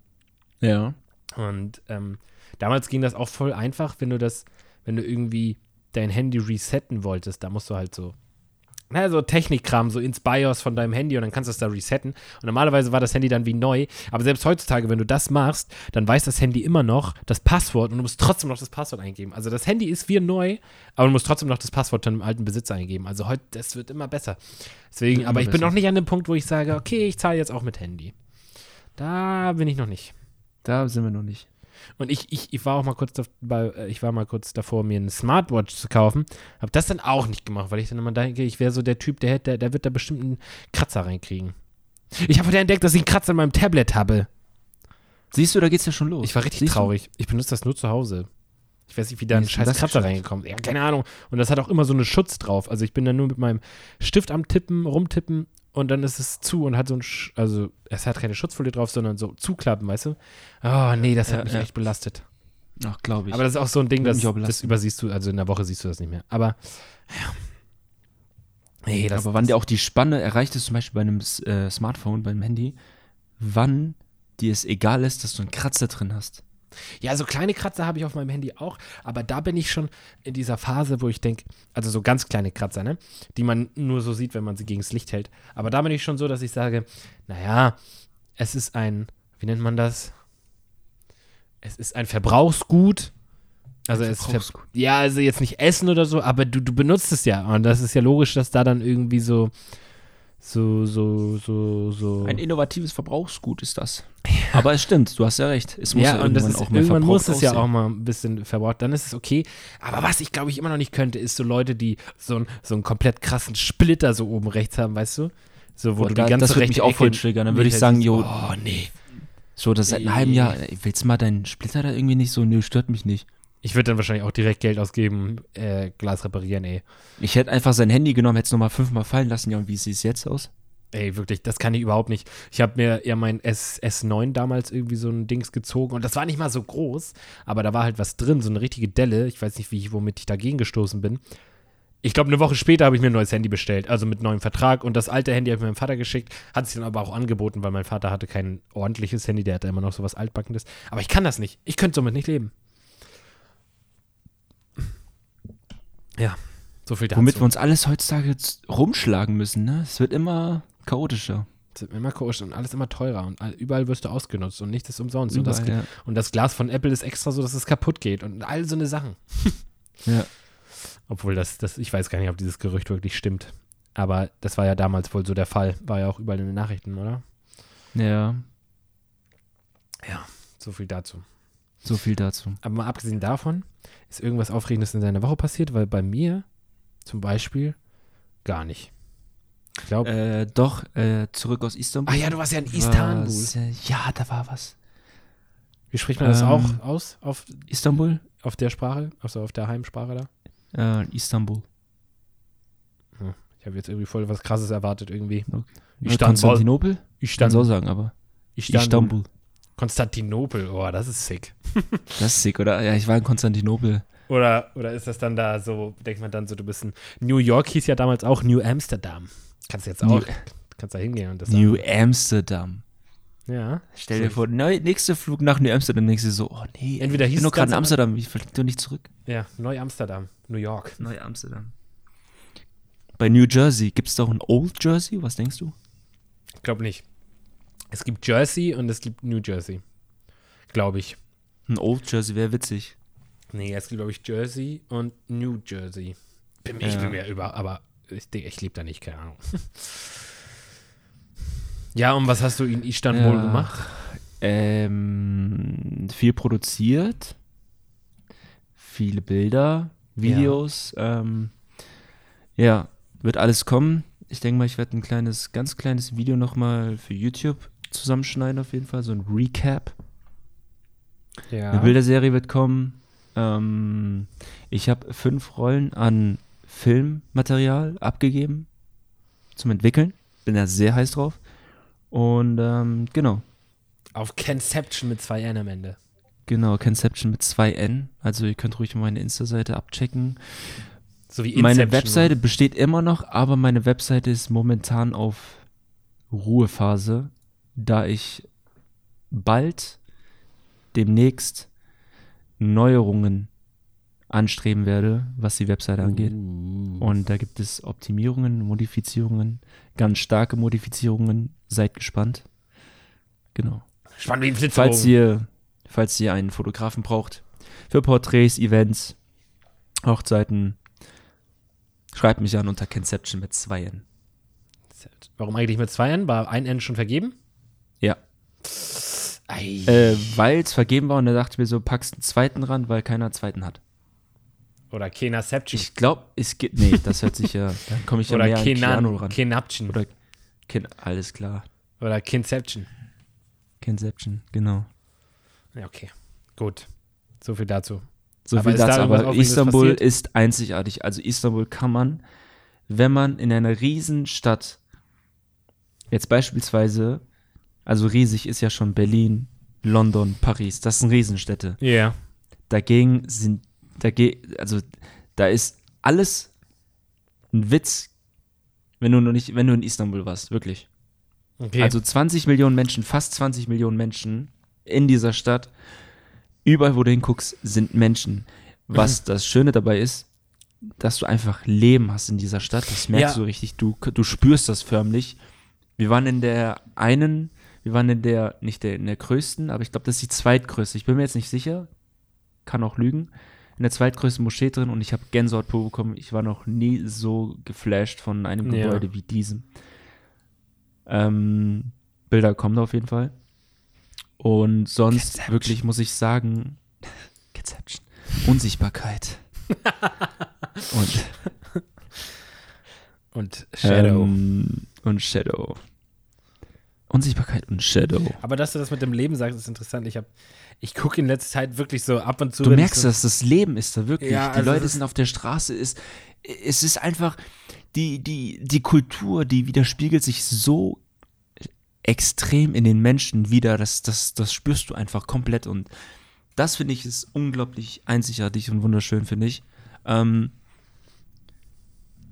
B: Ja.
C: Und ähm, damals ging das auch voll einfach, wenn du das, wenn du irgendwie dein Handy resetten wolltest, da musst du halt so, na, so Technikkram, so ins BIOS von deinem Handy und dann kannst du es da resetten. Und normalerweise war das Handy dann wie neu. Aber selbst heutzutage, wenn du das machst, dann weiß das Handy immer noch das Passwort und du musst trotzdem noch das Passwort eingeben. Also das Handy ist wie neu, aber du musst trotzdem noch das Passwort dem alten Besitzer eingeben. Also heute, das wird immer besser. Deswegen,
B: immer
C: aber ich bin
B: besser.
C: noch nicht an dem Punkt, wo ich sage, okay, ich zahle jetzt auch mit Handy. Da bin ich noch nicht.
B: Da sind wir noch nicht.
C: Und ich, ich, ich war auch mal kurz dabei, äh, ich war mal kurz davor, mir eine Smartwatch zu kaufen. Hab das dann auch nicht gemacht, weil ich dann immer denke, ich wäre so der Typ, der hätte, der wird da bestimmt einen Kratzer reinkriegen. Ich habe heute entdeckt, dass ich einen Kratzer in meinem Tablet habe.
B: Siehst du, da geht's ja schon los.
C: Ich war richtig
B: Siehst du?
C: traurig. Ich benutze das nur zu Hause. Ich weiß nicht, wie da ein scheiß Kratzer reingekommen ist. Ja, keine Ahnung. Und das hat auch immer so einen Schutz drauf. Also ich bin dann nur mit meinem Stift am Tippen, rumtippen und dann ist es zu und hat so ein, Sch also es hat keine Schutzfolie drauf, sondern so zuklappen, weißt du? Oh, nee, das hat
B: Ja,
C: mich
B: ja.
C: echt belastet.
B: Ach, glaube ich.
C: Aber das ist auch so ein Ding, das, das übersiehst du, also in der Woche siehst du das nicht mehr. Aber ja. Nee, das,
B: Aber wann dir auch die Spanne erreicht ist, zum Beispiel bei einem äh, Smartphone, beim Handy, wann dir es egal ist, dass du einen Kratzer drin hast.
C: Ja, so kleine Kratzer habe ich auf meinem Handy auch, aber da bin ich schon in dieser Phase, wo ich denke, also so ganz kleine Kratzer, ne? Die man nur so sieht, wenn man sie gegen das Licht hält. Aber da bin ich schon so, dass ich sage, naja, es ist ein, wie nennt man das? Es ist ein Verbrauchsgut. Also es ver
B: Verbrauchsgut.
C: ja, also jetzt nicht Essen oder so, aber du, du benutzt es ja. Und das ist ja logisch, dass da dann irgendwie so, so, so, so, so.
B: Ein innovatives Verbrauchsgut ist das. Aber es stimmt, du hast ja recht. Es muss ja,
C: ja,
B: irgendwann
C: ist,
B: auch mal
C: irgendwann muss es ja auch mal ein bisschen verbraucht. Dann ist es okay. Aber was ich, glaube ich, immer noch nicht könnte, ist so Leute, die so, ein, so einen komplett krassen Splitter so oben rechts haben, weißt du? So, wo
B: Boah,
C: du die ganze
B: das würde mich auch voll triggern. Dann würde ich sagen, jo,
C: Oh, nee.
B: So, das seit einem halben Jahr. Willst du mal deinen Splitter da irgendwie nicht so? Nö, stört mich nicht.
C: Ich würde dann wahrscheinlich auch direkt Geld ausgeben, äh, Glas reparieren, ey.
B: Ich hätte einfach sein Handy genommen, hätte es nochmal fünfmal fallen lassen. Ja, und wie sieht es jetzt aus?
C: Ey, wirklich, das kann ich überhaupt nicht. Ich habe mir ja mein S S9 damals irgendwie so ein Dings gezogen und das war nicht mal so groß, aber da war halt was drin, so eine richtige Delle. Ich weiß nicht, wie ich, womit ich dagegen gestoßen bin. Ich glaube, eine Woche später habe ich mir ein neues Handy bestellt, also mit neuem Vertrag. Und das alte Handy habe ich meinem Vater geschickt, hat sich dann aber auch angeboten, weil mein Vater hatte kein ordentliches Handy, der hatte immer noch so was altbackendes. Aber ich kann das nicht. Ich könnte somit nicht leben. Ja, so viel dazu.
B: Womit wir uns alles heutzutage jetzt rumschlagen müssen, ne? Es wird immer chaotischer.
C: Es wird immer komisch und alles immer teurer und all- überall wirst du ausgenutzt und nichts ist umsonst. und, das,
B: Überall, ja.
C: und das Glas von Apple ist extra so, dass es kaputt geht und all so eine Sachen.
B: Ja.
C: Obwohl das, das, ich weiß gar nicht, ob dieses Gerücht wirklich stimmt. Aber das war ja damals wohl so der Fall. War ja auch überall in den Nachrichten, oder?
B: Ja,
C: Ja, so viel dazu.
B: So viel dazu.
C: Aber mal abgesehen davon, ist irgendwas Aufregendes in deiner Woche passiert? Weil bei mir zum Beispiel gar nicht. Ich glaube.
B: Äh, doch, äh, zurück aus Istanbul.
C: ah ja, du warst ja in Istanbul.
B: Was, äh, ja, da war was.
C: Wie spricht man das
B: Ähm,
C: auch aus? Auf,
B: Istanbul?
C: auf der Sprache? Also auf der Heimsprache da?
B: Äh, Istanbul.
C: Ich habe jetzt irgendwie voll was krasses erwartet irgendwie.
B: Okay.
C: Istanbul.
B: Konstantinopel?
C: Ich
B: Kann so sagen, aber. Istanbul.
C: Konstantinopel, oh, das ist sick.
B: Das ist sick, oder? Ja, ich war in Konstantinopel.
C: Oder, oder ist das dann da so, denkt man dann so, du bist in New York hieß ja damals auch New Amsterdam. Kannst jetzt auch,
B: New-
C: kannst da hingehen und das
B: New Amsterdam.
C: Ja.
B: Stell dir vor, neu, nächster Flug nach New Amsterdam, denkst du so, oh nee,
C: Entweder
B: ich bin
C: es
B: gerade in Amsterdam, ich flieg doch nicht zurück.
C: Ja, Neu-Amsterdam, New York.
B: Neu Amsterdam. Bei New Jersey, gibt es doch ein Old Jersey? Was denkst du?
C: Ich glaube nicht. Es gibt Jersey und es gibt New Jersey. Glaube ich.
B: Ein Old Jersey wäre witzig.
C: Nee, es gibt, glaube ich, Jersey und New Jersey. Bin, Ich
B: Ja.
C: bin mir über, aber ich, ich lebe da nicht, keine Ahnung. ja, und was hast du in Istanbul
B: Ja.
C: gemacht?
B: Ähm, viel produziert, viele Bilder, Videos. Ja, ähm, ja wird alles kommen. Ich denke mal, ich werde ein kleines, ganz kleines Video nochmal für YouTube zusammenschneiden, auf jeden Fall. So ein Recap.
C: Ja.
B: Eine Bilderserie wird kommen. Ähm, ich habe fünf Rollen an Filmmaterial abgegeben zum Entwickeln. Bin da sehr heiß drauf. Und ähm, genau,
C: Auf Conception mit zwei N am Ende.
B: genau, Conception mit zwei N. Also ihr könnt ruhig meine Insta-Seite abchecken.
C: So wie
B: meine. Webseite besteht immer noch, aber meine Webseite ist momentan auf Ruhephase, da ich bald demnächst Neuerungen anstreben werde, was die Webseite angeht.
C: Uh.
B: Und da gibt es Optimierungen, Modifizierungen, ganz starke Modifizierungen. Seid gespannt. Genau.
C: Spannend wie ein Flitzebogen.
B: Falls ihr, falls ihr einen Fotografen braucht für Porträts, Events, Hochzeiten, schreibt mich an unter Conception mit zwei N.
C: Warum eigentlich mit zwei N? War ein N schon vergeben?
B: Äh, weil es vergeben war und da dachte mir so, packst einen zweiten ran, weil keiner einen zweiten hat.
C: Oder Kenaception.
B: Ich glaube, es gibt. Nee, das hört sich ja. Dann komme ich ja
C: Oder
B: mehr an Keanu
C: Kenan,
B: ran.
C: Kenaption.
B: Oder Ken, alles klar.
C: Oder Kinception.
B: Conception, genau.
C: Ja, okay. Gut. So viel dazu.
B: So
C: Aber
B: viel
C: da
B: dazu.
C: irgendwas
B: Aber Istanbul ist einzigartig. Also Istanbul kann man, wenn man in einer Riesenstadt, jetzt beispielsweise, also riesig ist ja schon Berlin, London, Paris, das sind Riesenstädte.
C: Ja. Yeah.
B: Dagegen sind, dagegen, also da ist alles ein Witz, wenn du noch nicht, wenn du in Istanbul warst, wirklich.
C: Okay.
B: Also 20 Millionen Menschen, fast 20 Millionen Menschen in dieser Stadt. Überall, wo du hinguckst, sind Menschen. Was das Schöne dabei ist, dass du einfach Leben hast in dieser Stadt. Das merkst
C: Ja.
B: du richtig. Du, du spürst das förmlich. Wir waren in der einen, wir waren in der, nicht der, in der größten, aber ich glaube, das ist die zweitgrößte. Ich bin mir jetzt nicht sicher. Kann auch lügen. In der zweitgrößten Moschee drin und ich habe Gänsehaut pur bekommen. Ich war noch nie so geflasht von einem
C: Ja.
B: Gebäude wie diesem. Ähm, Bilder kommen da auf jeden Fall. Und sonst
C: Conception.
B: wirklich muss ich sagen, Conception. Unsichtbarkeit. und
C: Und Shadow.
B: Ähm, und Shadow. Unsichtbarkeit und Shadow.
C: Aber dass du das mit dem Leben sagst, ist interessant. Ich, hab- ich gucke in letzter Zeit wirklich so ab und zu.
B: Du merkst,
C: so,
B: dass das Leben ist da wirklich.
C: Ja,
B: die
C: also
B: Leute sind auf der Straße. Ist, es ist einfach, die, die, die Kultur, die widerspiegelt sich so extrem in den Menschen wieder. Das, das, das spürst du einfach komplett. Und das finde ich ist unglaublich einzigartig und wunderschön, finde ich. Ähm,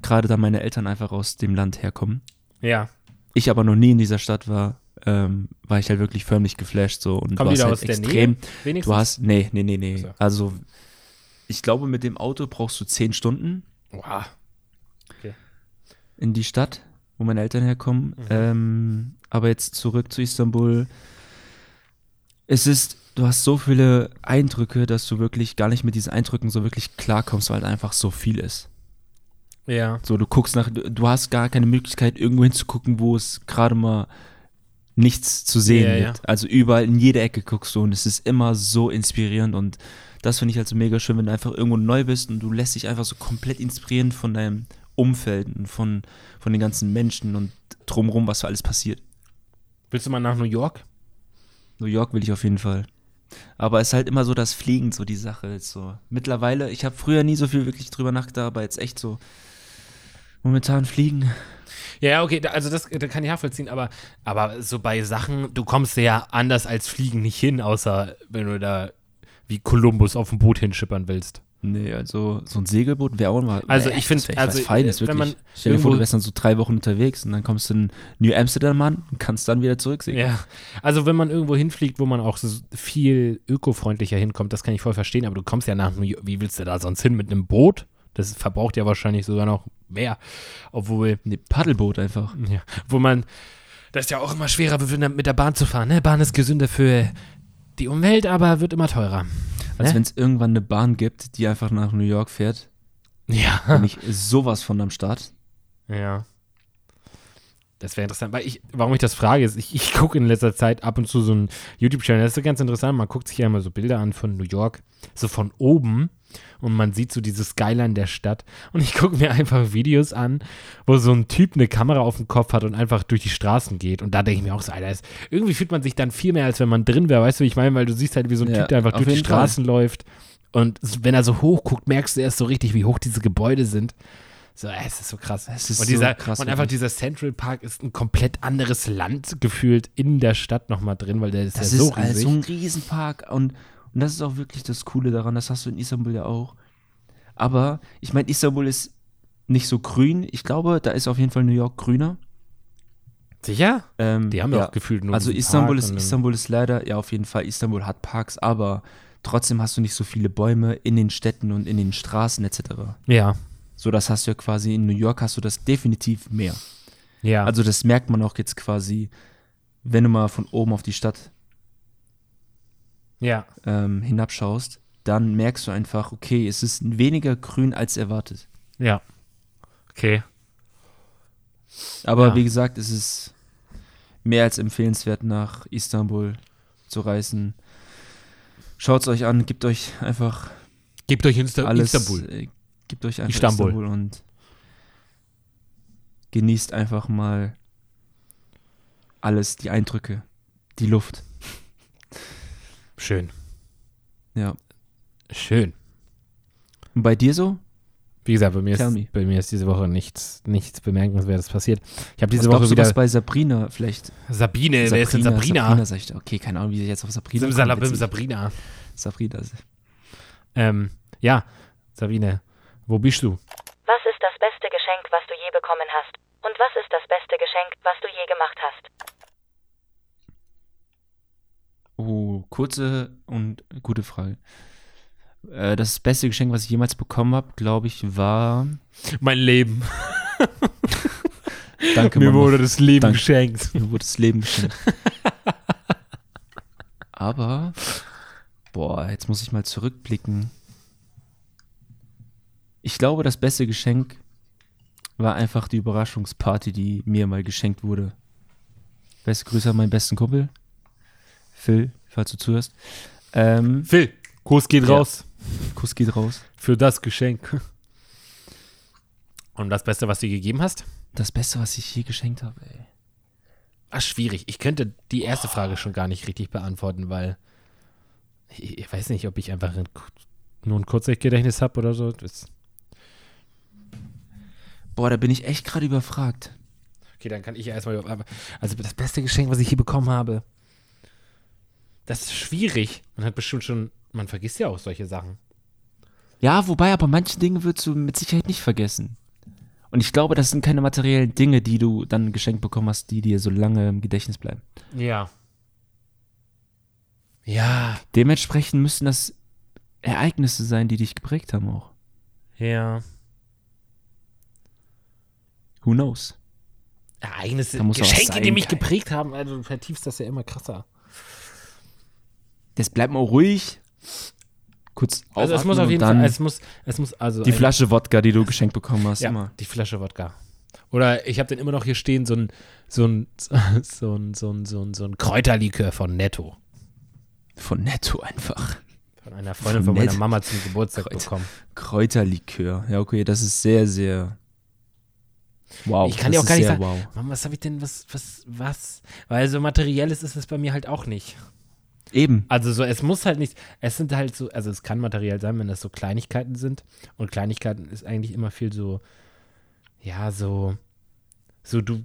B: Gerade da meine Eltern einfach aus dem Land herkommen.
C: Ja.
B: Ich aber noch nie in dieser Stadt war, ähm, war ich halt wirklich förmlich geflasht so und
C: Kommen
B: du hast halt
C: aus der
B: extrem? Du hast, nee, nee, nee, nee.
C: So.
B: Also, ich glaube, mit dem Auto brauchst du zehn Stunden
C: Wow.
B: in die Stadt, wo meine Eltern herkommen.
C: Mhm.
B: Ähm, aber jetzt zurück zu Istanbul. Es ist, du hast so viele Eindrücke, dass du wirklich gar nicht mit diesen Eindrücken so wirklich klarkommst, weil einfach so viel ist.
C: Ja.
B: So, du guckst nach, du hast gar keine Möglichkeit, irgendwo hinzugucken, wo es gerade mal nichts zu sehen
C: Ja,
B: gibt.
C: ja.
B: Also überall in jede Ecke guckst du und es ist immer so inspirierend und das finde ich halt so mega schön, wenn du einfach irgendwo neu bist und du lässt dich einfach so komplett inspirieren von deinem Umfeld und von, von den ganzen Menschen und drumherum, was so alles passiert.
C: Willst du mal nach New York?
B: New York will ich auf jeden Fall. Aber es ist halt immer so das Fliegen, so die Sache. So. Mittlerweile, ich habe früher nie so viel wirklich drüber nachgedacht, aber jetzt echt so momentan fliegen.
C: Ja, okay, also das, da kann ich nachvollziehen, aber, aber so bei Sachen, du kommst ja anders als Fliegen nicht hin, außer wenn du da wie Kolumbus auf dem Boot hinschippern willst.
B: Nee, also so ein Segelboot wäre auch mal.
C: Also ich find,
B: das wär echt
C: also,
B: was Feines,
C: wenn
B: wirklich.
C: man
B: Stell dir vor, du wärst dann so drei Wochen unterwegs und dann kommst du in New Amsterdam an und kannst dann wieder zurücksegeln.
C: Ja, also wenn man irgendwo hinfliegt, wo man auch so viel ökofreundlicher hinkommt, das kann ich voll verstehen, aber du kommst ja nach New York, wie willst du da sonst hin mit einem Boot? Das verbraucht ja wahrscheinlich sogar noch mehr, obwohl,
B: Nee, Paddelboot einfach.
C: ja, wo man, das ist ja auch immer schwerer, mit der Bahn zu fahren, ne? Bahn ist gesünder für die Umwelt, aber wird immer teurer.
B: Also
C: Ne?
B: wenn es irgendwann eine Bahn gibt, die einfach nach New York fährt,
C: Ja.
B: bin ich sowas von am Start.
C: Ja. Das wäre interessant, weil ich, warum ich das frage, ist, ich, ich gucke in letzter Zeit ab und zu so einen YouTube-Channel, das ist so ganz interessant, man guckt sich ja immer so Bilder an von New York, so von oben und man sieht so dieses Skyline der Stadt und ich gucke mir einfach Videos an, wo so ein Typ eine Kamera auf dem Kopf hat und einfach durch die Straßen geht und da denke ich mir auch so, Alter, das, irgendwie fühlt man sich dann viel mehr, als wenn man drin wäre, weißt du, wie ich meine, weil du siehst halt, wie so ein
B: Ja,
C: Typ, der einfach durch die
B: jeden Fall.
C: Straßen läuft und wenn er so hoch guckt, merkst du erst so richtig, wie hoch diese Gebäude sind. So, es ist so krass.
B: Es ist
C: und
B: so
C: dieser,
B: krass,
C: und einfach
B: wirklich.
C: dieser Central Park ist ein komplett anderes Land gefühlt in der Stadt nochmal drin, weil der ist
B: Das
C: ja so
B: ist also
C: riesig.
B: ein Riesenpark und, und das ist auch wirklich das Coole daran, das hast du in Istanbul ja auch. Aber ich meine, Istanbul ist nicht so grün. Ich glaube, da ist auf jeden Fall New York grüner.
C: Sicher?
B: Ähm,
C: Die haben ja auch gefühlt nur
B: Also Istanbul
C: Park
B: ist, Istanbul ist leider, ja auf jeden Fall, Istanbul hat Parks, aber trotzdem hast du nicht so viele Bäume in den Städten und in den Straßen etc.
C: Ja,
B: So, das hast du ja quasi in New York hast du das definitiv mehr.
C: ja.
B: Also das merkt man auch jetzt quasi, wenn du mal von oben auf die Stadt
C: ja.
B: ähm, hinabschaust, dann merkst du einfach, okay, es ist weniger grün als erwartet.
C: Ja. Okay.
B: Aber
C: Ja.
B: wie gesagt, es ist mehr als empfehlenswert, nach Istanbul zu reisen. Schaut es euch an, gebt euch einfach
C: Gebt euch Insta
B: alles.
C: Istanbul.
B: Äh, gebt euch einfach
C: Istanbul.
B: Istanbul. und genießt einfach mal alles, die Eindrücke, die Luft.
C: Schön.
B: Ja.
C: Schön.
B: Und bei dir so?
C: Wie gesagt, bei mir, ist, bei mir ist diese Woche nichts, nichts Bemerkenswertes passiert. Ich habe diese
B: Was
C: Woche
B: glaubst du,
C: wieder
B: was bei Sabrina vielleicht?
C: Sabine, wer ist denn Sabrina?
B: Sabrina sag ich, okay, keine Ahnung, wie sie jetzt auf Sabrina
C: Simsalabim,
B: kommt.
C: Sabrina.
B: Sabrina.
C: Ähm, ja, Sabine, wo bist du?
A: Was ist das beste Geschenk, was du je bekommen hast? Und was ist das beste Geschenk, was du je gemacht hast?
B: Oh, kurze und gute Frage. Äh, Das beste Geschenk, was ich jemals bekommen habe, glaube ich, war.
C: Mein Leben.
B: Danke,
C: Mir
B: Mama.
C: wurde das Leben
B: Danke.
C: geschenkt.
B: Mir wurde das Leben geschenkt. Aber, boah, jetzt muss ich mal zurückblicken. Ich glaube, das beste Geschenk war einfach die Überraschungsparty, die mir mal geschenkt wurde. Beste Grüße an meinen besten Kumpel. Phil, falls du zuhörst. Ähm,
C: Phil, Kurs geht
B: Ja.
C: raus
B: Kuss geht raus.
C: für das Geschenk. Und das Beste, was du gegeben hast?
B: Das Beste, was ich je geschenkt habe, ey.
C: Ah, schwierig. Ich könnte die erste Frage schon gar nicht richtig beantworten, weil ich, ich weiß nicht, ob ich einfach ein, nur ein Kurzzeitgedächtnis habe oder so. Das,
B: Boah, da bin ich echt gerade überfragt.
C: okay, dann kann ich ja erstmal. Also das beste Geschenk, was ich hier bekommen habe, das ist schwierig. Man hat bestimmt schon, man vergisst ja auch solche Sachen.
B: Ja, wobei, aber manche Dinge würdest du mit Sicherheit nicht vergessen. Und ich glaube, das sind keine materiellen Dinge, die du dann geschenkt bekommen hast, die dir so lange im Gedächtnis bleiben.
C: Ja. Ja,
B: Dementsprechend müssen das Ereignisse sein, die dich geprägt haben auch.
C: ja.
B: Who knows?
C: Ereignisse, Geschenke, die mich geprägt haben, also du vertiefst das ja immer krasser.
B: Das bleibt mal ruhig. Kurz
C: Also es muss auf jeden Fall, es muss, es muss also
B: die Flasche Wodka, die du geschenkt bekommen hast,
C: ja,
B: immer.
C: die Flasche Wodka. Oder ich habe den immer noch hier stehen, so ein, so ein, so ein, so ein, so ein, so ein Kräuterlikör von Netto.
B: Von Netto einfach.
C: Von einer Freundin
B: Von
C: von meiner. Mama zum Geburtstag
B: Kräuter.
C: bekommen.
B: Kräuterlikör. Ja, okay, das ist sehr, sehr. Wow.
C: Ich kann dir auch gar nicht
B: sehr
C: sagen,
B: Wow.
C: Mama, was habe ich denn, was, was, was? Weil so materielles ist es bei mir halt auch nicht.
B: Eben.
C: Also so, es muss halt nicht, es sind halt so, also es kann materiell sein, wenn das so Kleinigkeiten sind. Und Kleinigkeiten ist eigentlich immer viel so, ja, so, so du,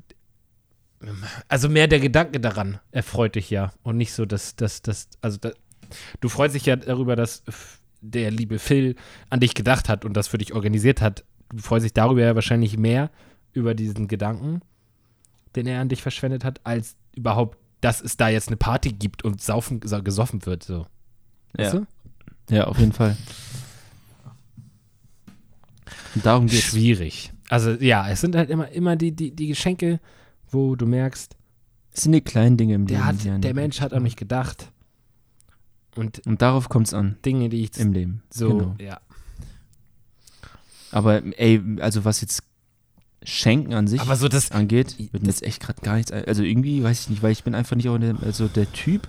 C: also mehr der Gedanke daran erfreut dich ja. Und nicht so, dass, dass, dass, also da, du freust dich ja darüber, dass der liebe Phil an dich gedacht hat und das für dich organisiert hat. Du freust dich darüber ja wahrscheinlich mehr über diesen Gedanken, den er an dich verschwendet hat, als überhaupt, dass es da jetzt eine Party gibt und saufen, sa- gesoffen wird. So. Weißt
B: Ja.
C: du?
B: ja, auf jeden Fall. Und darum geht's.
C: Schwierig. Also ja, es sind halt immer, immer die, die, die Geschenke, wo du merkst,
B: Es sind die kleinen Dinge im Leben.
C: hat, der Mensch hat an mich gedacht. Und
B: Und darauf kommt es an.
C: Dinge, die ich
B: Im Leben.
C: so,
B: Genau.
C: ja.
B: Aber ey, also was jetzt Schenken an sich
C: Aber so das,
B: angeht, wird mir jetzt echt gerade gar nichts. Also irgendwie weiß ich nicht, weil ich bin einfach nicht auch der, also der Typ,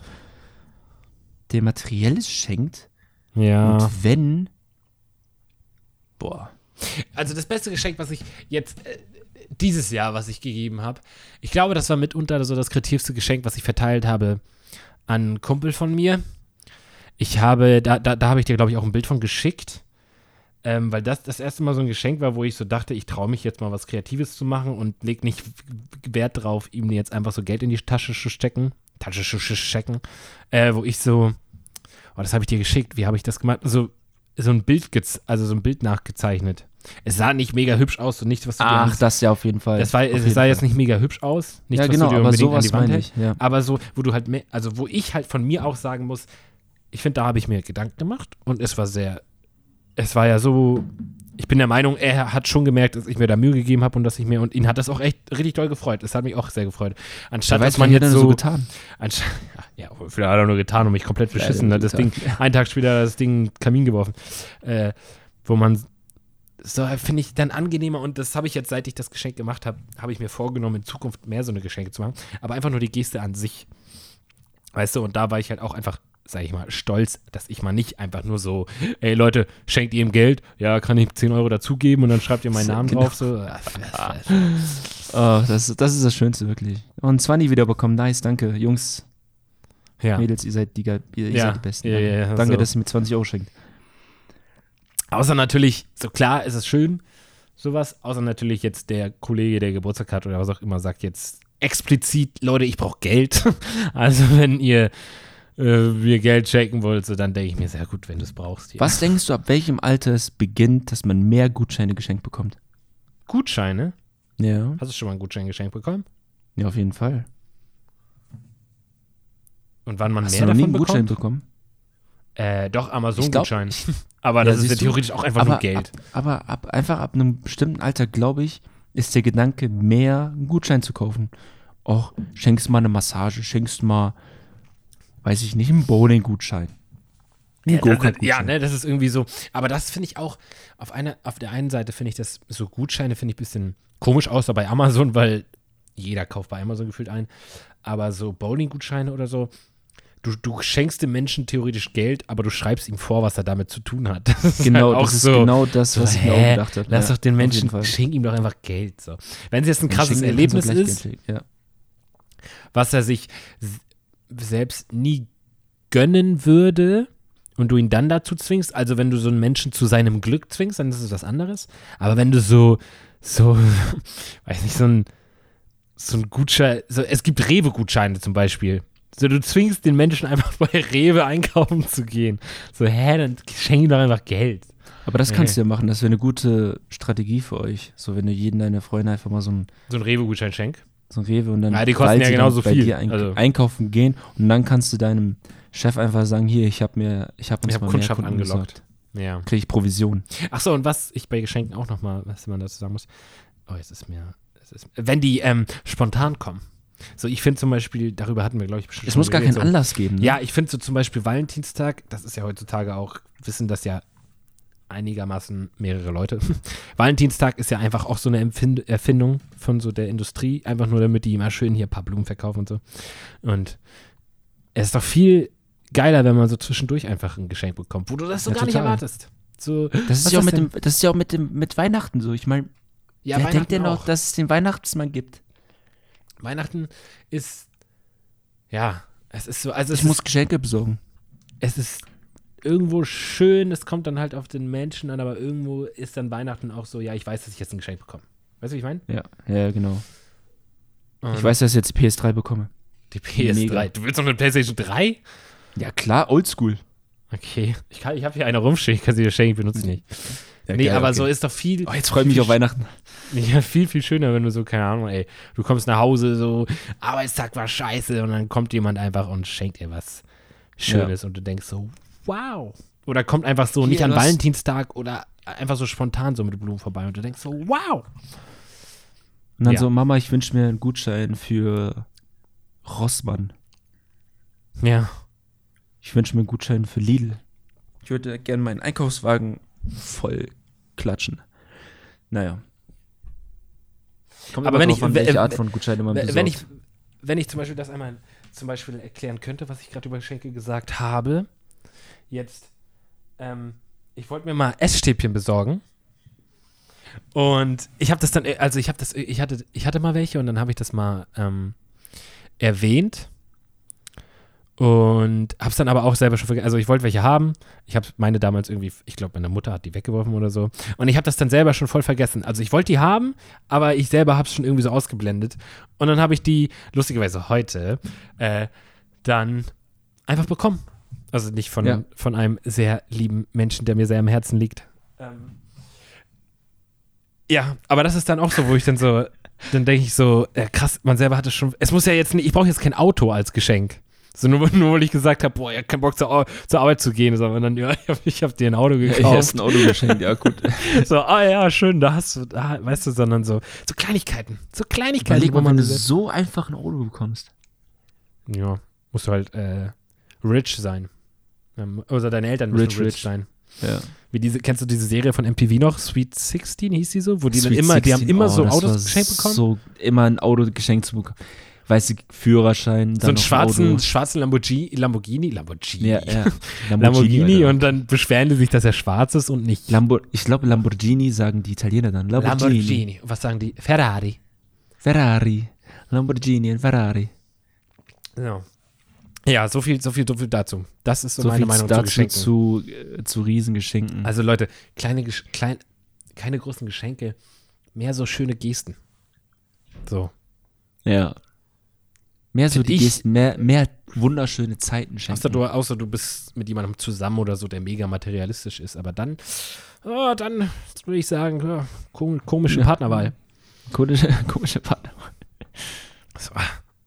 B: der Materielles schenkt.
C: ja.
B: Und wenn. Boah.
C: Also das beste Geschenk, was ich jetzt äh, dieses Jahr, was ich gegeben habe, ich glaube, das war mitunter so das kreativste Geschenk, was ich verteilt habe an einen Kumpel von mir. Ich habe, da, da, da habe ich dir, glaube ich, auch ein Bild von geschickt. Ähm, weil das das erste Mal so ein Geschenk war, wo ich so dachte, ich traue mich jetzt mal was Kreatives zu machen und leg nicht Wert drauf, ihm jetzt einfach so Geld in die Tasche zu stecken. Tasche zu stecken. Äh, wo ich so, oh, das habe ich dir geschickt, wie habe ich das gemacht? So, so ein Bild, also so ein Bild nachgezeichnet. Es sah nicht mega hübsch aus und nichts, was du dir
B: Ach, das ja auf jeden Fall.
C: das war, es sah
B: Fall.
C: jetzt nicht mega hübsch aus. Nichts,
B: Ja,
C: was
B: genau,
C: du dir
B: aber
C: unbedingt an
B: sowas
C: die Wand
B: meine
C: hältst.
B: ich. Ja.
C: Aber so, wo du halt mehr, also wo ich halt von mir auch sagen muss, ich finde, da habe ich mir Gedanken gemacht und es war sehr, es war ja so, ich bin der Meinung, er hat schon gemerkt, dass ich mir da Mühe gegeben habe und dass ich mir, und ihn hat das auch echt richtig doll gefreut. Es hat mich auch sehr gefreut. Anstatt, dass
B: weiß,
C: man
B: was hat er
C: jetzt
B: denn
C: so,
B: getan.
C: anstatt, ja, vielleicht hat er nur getan und mich komplett
B: Vielleicht
C: beschissen,
B: hat er
C: das Ding, einen Tag später das Ding in den Kamin geworfen. Äh, wo man so finde ich dann angenehmer und das habe ich jetzt, seit ich das Geschenk gemacht habe, habe ich mir vorgenommen, in Zukunft mehr so eine Geschenke zu machen. Aber einfach nur die Geste an sich. Weißt du, und da war ich halt auch einfach, sage ich mal, stolz, dass ich mal nicht einfach nur so, ey Leute, schenkt ihr ihm Geld? Ja, kann ich 10 Euro dazugeben und dann schreibt ihr meinen Namen
B: genau.
C: drauf. So.
B: Oh, das, das ist das Schönste, wirklich. Und 20 wiederbekommen, nice, danke. Jungs,
C: Ja.
B: Mädels, ihr seid die, ihr, ihr
C: Ja,
B: seid die Besten.
C: ja, ja,
B: danke
C: so.
B: dass ihr mir 20 Euro schenkt.
C: Außer natürlich, so klar ist es schön, sowas, außer natürlich jetzt der Kollege, der Geburtstag hat oder was auch immer, sagt jetzt explizit, Leute, ich brauche Geld. Also wenn ihr äh, mir Geld schenken wollt, so, dann denke ich mir sehr gut, wenn du es brauchst. Ja.
B: Was denkst du, ab welchem Alter es beginnt, dass man mehr Gutscheine geschenkt bekommt?
C: Gutscheine?
B: Ja.
C: Hast du schon mal einen Gutschein geschenkt bekommen?
B: Ja, auf jeden Fall.
C: Und wann man
B: Hast
C: mehr
B: du noch nie
C: davon
B: einen Gutschein
C: bekommt?
B: bekommen?
C: Äh, doch, Amazon-Gutschein. Aber das
B: Ja,
C: ist ja
B: siehst du?
C: theoretisch auch einfach nur Geld.
B: Ab, aber ab, einfach ab einem bestimmten Alter, glaube ich, ist der Gedanke, mehr einen Gutschein zu kaufen. Och, schenkst mal eine Massage, schenkst mal, weiß ich nicht, einen Bowling-Gutschein.
C: Ja, das, ja, ne, das ist irgendwie so. Aber das finde ich auch, auf, einer, auf der einen Seite finde ich das, so Gutscheine finde ich ein bisschen komisch außer bei Amazon, weil jeder kauft bei Amazon gefühlt ein. Aber so Bowling-Gutscheine oder so, du, du schenkst dem Menschen theoretisch Geld, aber du schreibst ihm vor, was er damit zu tun hat. Das ist
B: Genau,
C: halt
B: das ist
C: so.
B: genau das, was
C: so,
B: ich mir auch gedacht habe.
C: Lass
B: ja,
C: doch den Menschen, schenk ihm doch einfach Geld. So. Wenn es jetzt ein krasses Erlebnis ist.
B: Ja.
C: was er sich selbst nie gönnen würde und du ihn dann dazu zwingst. Also wenn du so einen Menschen zu seinem Glück zwingst, dann ist es was anderes. Aber wenn du so, so, weiß nicht, so ein, so ein Gutschein, so, es gibt Rewe-Gutscheine zum Beispiel. So, du zwingst den Menschen einfach bei Rewe einkaufen zu gehen. So, hä, dann schenk ihm doch einfach Geld.
B: Aber das kannst
C: Nee.
B: du ja machen, das wäre eine gute Strategie für euch. So, wenn du jeden deine Freunde einfach mal so ein,
C: So ein Rewe-Gutschein schenk.
B: So ein Rewe und dann
C: Ja, die kosten ja genauso
B: bei
C: viel.
B: dir ein,
C: Also-
B: einkaufen gehen und dann kannst du deinem Chef einfach sagen, hier, ich habe mir, ich habe uns
C: Ich hab
B: mal
C: Kundschaft
B: mehr Kunden
C: angelockt.
B: besorgt.
C: Ja.
B: Kriege ich Provision.
C: Ach so, und was ich bei Geschenken auch nochmal, was man dazu sagen muss. Oh, jetzt ist mir, es ist, wenn die ähm, spontan kommen. So, ich finde zum Beispiel, darüber hatten wir, glaube ich, bestimmt
B: Es muss gar keinen
C: so,
B: Anlass geben. Ne?
C: Ja, ich finde so zum Beispiel Valentinstag, das ist ja heutzutage auch, wissen das ja einigermaßen mehrere Leute. Valentinstag ist ja einfach auch so eine Empfind Erfindung von so der Industrie, einfach nur damit die immer schön hier ein paar Blumen verkaufen und so. Und es ist doch viel geiler, wenn man so zwischendurch einfach ein Geschenk bekommt, wo du das so
B: Ja,
C: gar nicht
B: total.
C: erwartest. So,
B: Das ist ja auch mit
C: denn?
B: dem, das ist ja auch mit dem, mit Weihnachten so. Ich meine,
C: ja,
B: wer denkt denn noch,
C: auch.
B: dass es den Weihnachtsmann gibt?
C: Weihnachten ist, ja, es ist so, also es
B: Ich
C: ist,
B: muss Geschenke besorgen.
C: es ist irgendwo schön, es kommt dann halt auf den Menschen an, aber irgendwo ist dann Weihnachten auch so, ja, ich weiß, dass ich jetzt ein Geschenk bekomme. Weißt du, wie ich meine?
B: Ja, ja, genau. Ich
C: Und
B: weiß, dass ich jetzt die PS3 bekomme.
C: Die PS3.
B: Mega.
C: Du willst noch eine PlayStation 3?
B: Ja, klar, oldschool.
C: Okay. Ich, kann- ich habe hier eine rumstehen, ich kann sie dir schenken, ich benutze sie nicht.
B: Ja,
C: nee,
B: geil,
C: aber
B: okay.
C: so ist doch viel.
B: Oh, jetzt freue ich mich auf Weihnachten.
C: Ja, viel, viel schöner, wenn du so, keine Ahnung, ey, du kommst nach Hause, so, Arbeitstag war scheiße und dann kommt jemand einfach und schenkt dir was Schönes und du denkst so, wow. Oder kommt einfach so,
B: Hier,
C: nicht an Valentinstag oder einfach so spontan so mit Blumen vorbei und du denkst so, wow.
B: Und dann
C: Ja.
B: so, Mama, ich wünsche mir einen Gutschein für Rossmann.
C: Ja.
B: Ich wünsche mir einen Gutschein für Lidl. Ich würde gerne meinen Einkaufswagen voll klatschen. Naja. Kommt
C: Aber
B: immer
C: wenn ich-
B: an, welche Art von Gutscheine man
C: Wenn
B: besorgt.
C: wenn ich, wenn ich zum Beispiel das einmal zum Beispiel erklären könnte, was ich gerade über Geschenke gesagt habe, jetzt, ähm, ich wollte mir mal Essstäbchen besorgen. Und ich habe das dann, also ich habe das, ich hatte, ich hatte mal welche und dann habe ich das mal ähm, erwähnt und habe es dann aber auch selber schon vergessen. Also ich wollte welche haben. Ich habe meine damals irgendwie, ich glaube, meine Mutter hat die weggeworfen oder so. Und ich habe das dann selber schon voll vergessen. Also ich wollte die haben, aber ich selber habe es schon irgendwie so ausgeblendet. Und dann habe ich die, lustigerweise heute, äh, dann einfach bekommen. Also nicht von,
B: Ja.
C: von einem sehr lieben Menschen, der mir sehr am Herzen liegt. Ähm, ja, aber das ist dann auch so, wo ich dann so, dann denke ich so, äh, krass, man selber hat es schon, es muss ja jetzt nicht, ich brauche jetzt kein Auto als Geschenk. So nur, nur weil ich gesagt habe, boah, ich hab keinen Bock zur, zur Arbeit zu gehen, sondern dann, ja, ich habe hab dir ein Auto
B: ja, ich
C: gekauft.
B: hast ein Auto geschenkt, ja gut.
C: so, ah ja, schön, da hast du, da, weißt du, sondern so, so Kleinigkeiten, so Kleinigkeiten,
B: Überleg
C: wo
B: mal, wenn du
C: so-
B: so einfach ein Auto bekommst.
C: Ja, musst du halt äh, rich sein. Ähm, oder deine Eltern müssen
B: Rich,
C: rich,
B: rich.
C: sein.
B: Ja.
C: Wie diese, kennst du diese Serie von MTV noch? Sweet 16 hieß die so? Wo die dann
B: Sweet
C: immer, die haben
B: 16,
C: immer
B: oh,
C: so Autos geschenkt bekommen.
B: So immer ein Auto geschenkt zu bekommen. Weißt du, Führerschein, dann
C: so einen schwarzen,
B: Auto.
C: schwarzen Lamborghini, Lamborghini, Lamborghini,
B: Ja, ja.
C: Lamborghini
B: Alter.
C: und dann beschweren die sich, dass er schwarz ist und nicht
B: Lambo ich glaube, Lamborghini sagen die Italiener dann. Lamborghini.
C: Lamborghini. Was sagen die? Ferrari.
B: Ferrari. Lamborghini und Ferrari.
C: Ja. Ja, so viel, so viel, so viel dazu. Das ist so,
B: So
C: meine Meinung zu
B: dazu
C: Geschenken.
B: zu, äh, zu Riesengeschenken.
C: Also Leute, kleine, Gesch- klein, keine großen Geschenke, mehr so schöne Gesten. So.
B: ja. Mehr so
C: Find
B: die
C: ich-
B: Gesten, mehr, mehr wunderschöne Zeiten schenken.
C: Außer du, außer du bist mit jemandem zusammen oder so, der mega materialistisch ist. Aber dann, oh, dann würde ich sagen, ja, komische. Partnerwahl.
B: Komische, komische Partner.
C: So,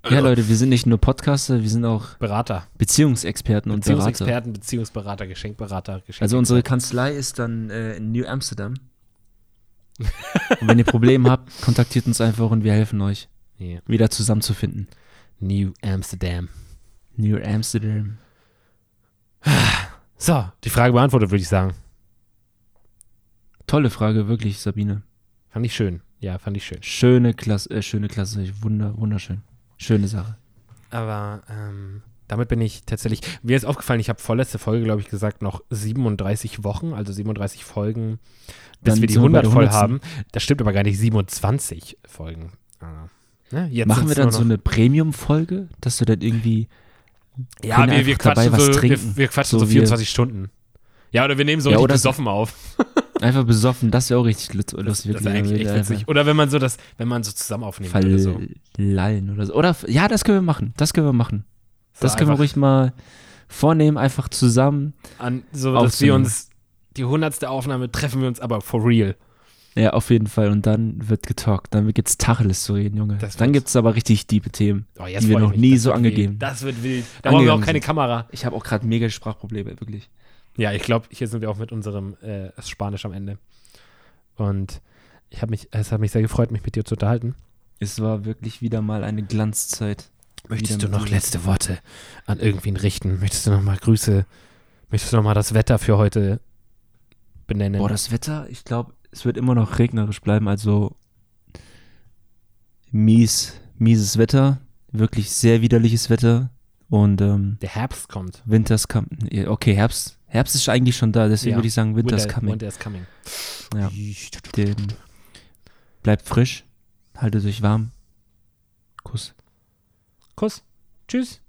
B: Ja, Leute, wir sind nicht nur Podcaster, wir sind auch
C: Berater.
B: Beziehungsexperten und Berater.
C: Beziehungsexperten, Beziehungsberater, Geschenkberater, Geschenk
B: Also unsere Kanzlei ist dann äh, in New Amsterdam. und wenn ihr Probleme habt, kontaktiert uns einfach und wir helfen euch,
C: Ja.
B: wieder zusammenzufinden.
C: New Amsterdam.
B: New Amsterdam.
C: So, die Frage beantwortet, würde ich sagen.
B: Tolle Frage, wirklich, Sabine.
C: Fand ich schön. Ja, fand ich schön.
B: Schöne Klasse, äh, schöne Klasse, wunder, wunderschön. Schöne Sache.
C: Aber ähm, damit bin ich tatsächlich. Mir ist aufgefallen, ich habe vorletzte Folge, glaube ich, gesagt, noch 37 Wochen, also 37 Folgen, bis
B: Dann
C: wir die
B: sind wir bei
C: 100
B: der
C: voll
B: 100.
C: haben. Das stimmt aber gar nicht, 27 Folgen. Ah. Ne? Jetzt
B: Machen wir dann so eine Premium-Folge, dass du dann irgendwie
C: Ja, wir, wir
B: einfach dabei
C: quatschen,
B: was
C: so, wir,
B: trinken.
C: wir quatschen so,
B: So wie-
C: 24 Stunden. Ja, oder wir nehmen so
B: Ja,
C: richtig
B: so-
C: besoffen auf.
B: Einfach besoffen, das wäre auch richtig lustig.
C: Das, das ist eigentlich echt witzig. Oder wenn man so das, wenn man so zusammen aufnehmen würde. So.
B: Verlallen oder so. Oder, ja, das können wir machen, das können wir machen.
C: So
B: Das können wir ruhig mal vornehmen, einfach zusammen.
C: An, so, dass wir uns, die hundertste Aufnahme treffen wir uns aber for real.
B: Ja, auf jeden Fall. Und dann wird getalkt. Dann gibt's Tacheles zu reden, Junge.
C: Das
B: dann gibt's aber richtig diebe Themen.
C: Oh,
B: die wir noch nie so angegeben.
C: Wild. Das wird wild. Da brauchen wir auch keine. Kamera.
B: Ich habe auch gerade mega Sprachprobleme, wirklich.
C: Ja, ich glaube, hier sind wir auch mit unserem äh, Spanisch am Ende. Und ich habe mich, es hat mich sehr gefreut, mich mit dir zu unterhalten.
B: Es war wirklich wieder mal eine Glanzzeit.
C: Möchtest
B: Wieder
C: du noch letzte Worte an irgendwen richten? Möchtest du noch mal Grüße? Möchtest du noch mal das Wetter für heute benennen?
B: Boah, das Wetter, ich glaube, es wird immer noch regnerisch bleiben, also mies, mieses Wetter, wirklich sehr widerliches Wetter und ähm,
C: Der Herbst kommt.
B: Winter's coming. Okay, Herbst, Herbst ist eigentlich schon da, deswegen
C: Ja.
B: würde ich sagen, Winter's
C: Winter,
B: coming.
C: Winter is coming.
B: Ja. Den, bleibt frisch, haltet euch warm. Kuss.
C: Kuss. Tschüss.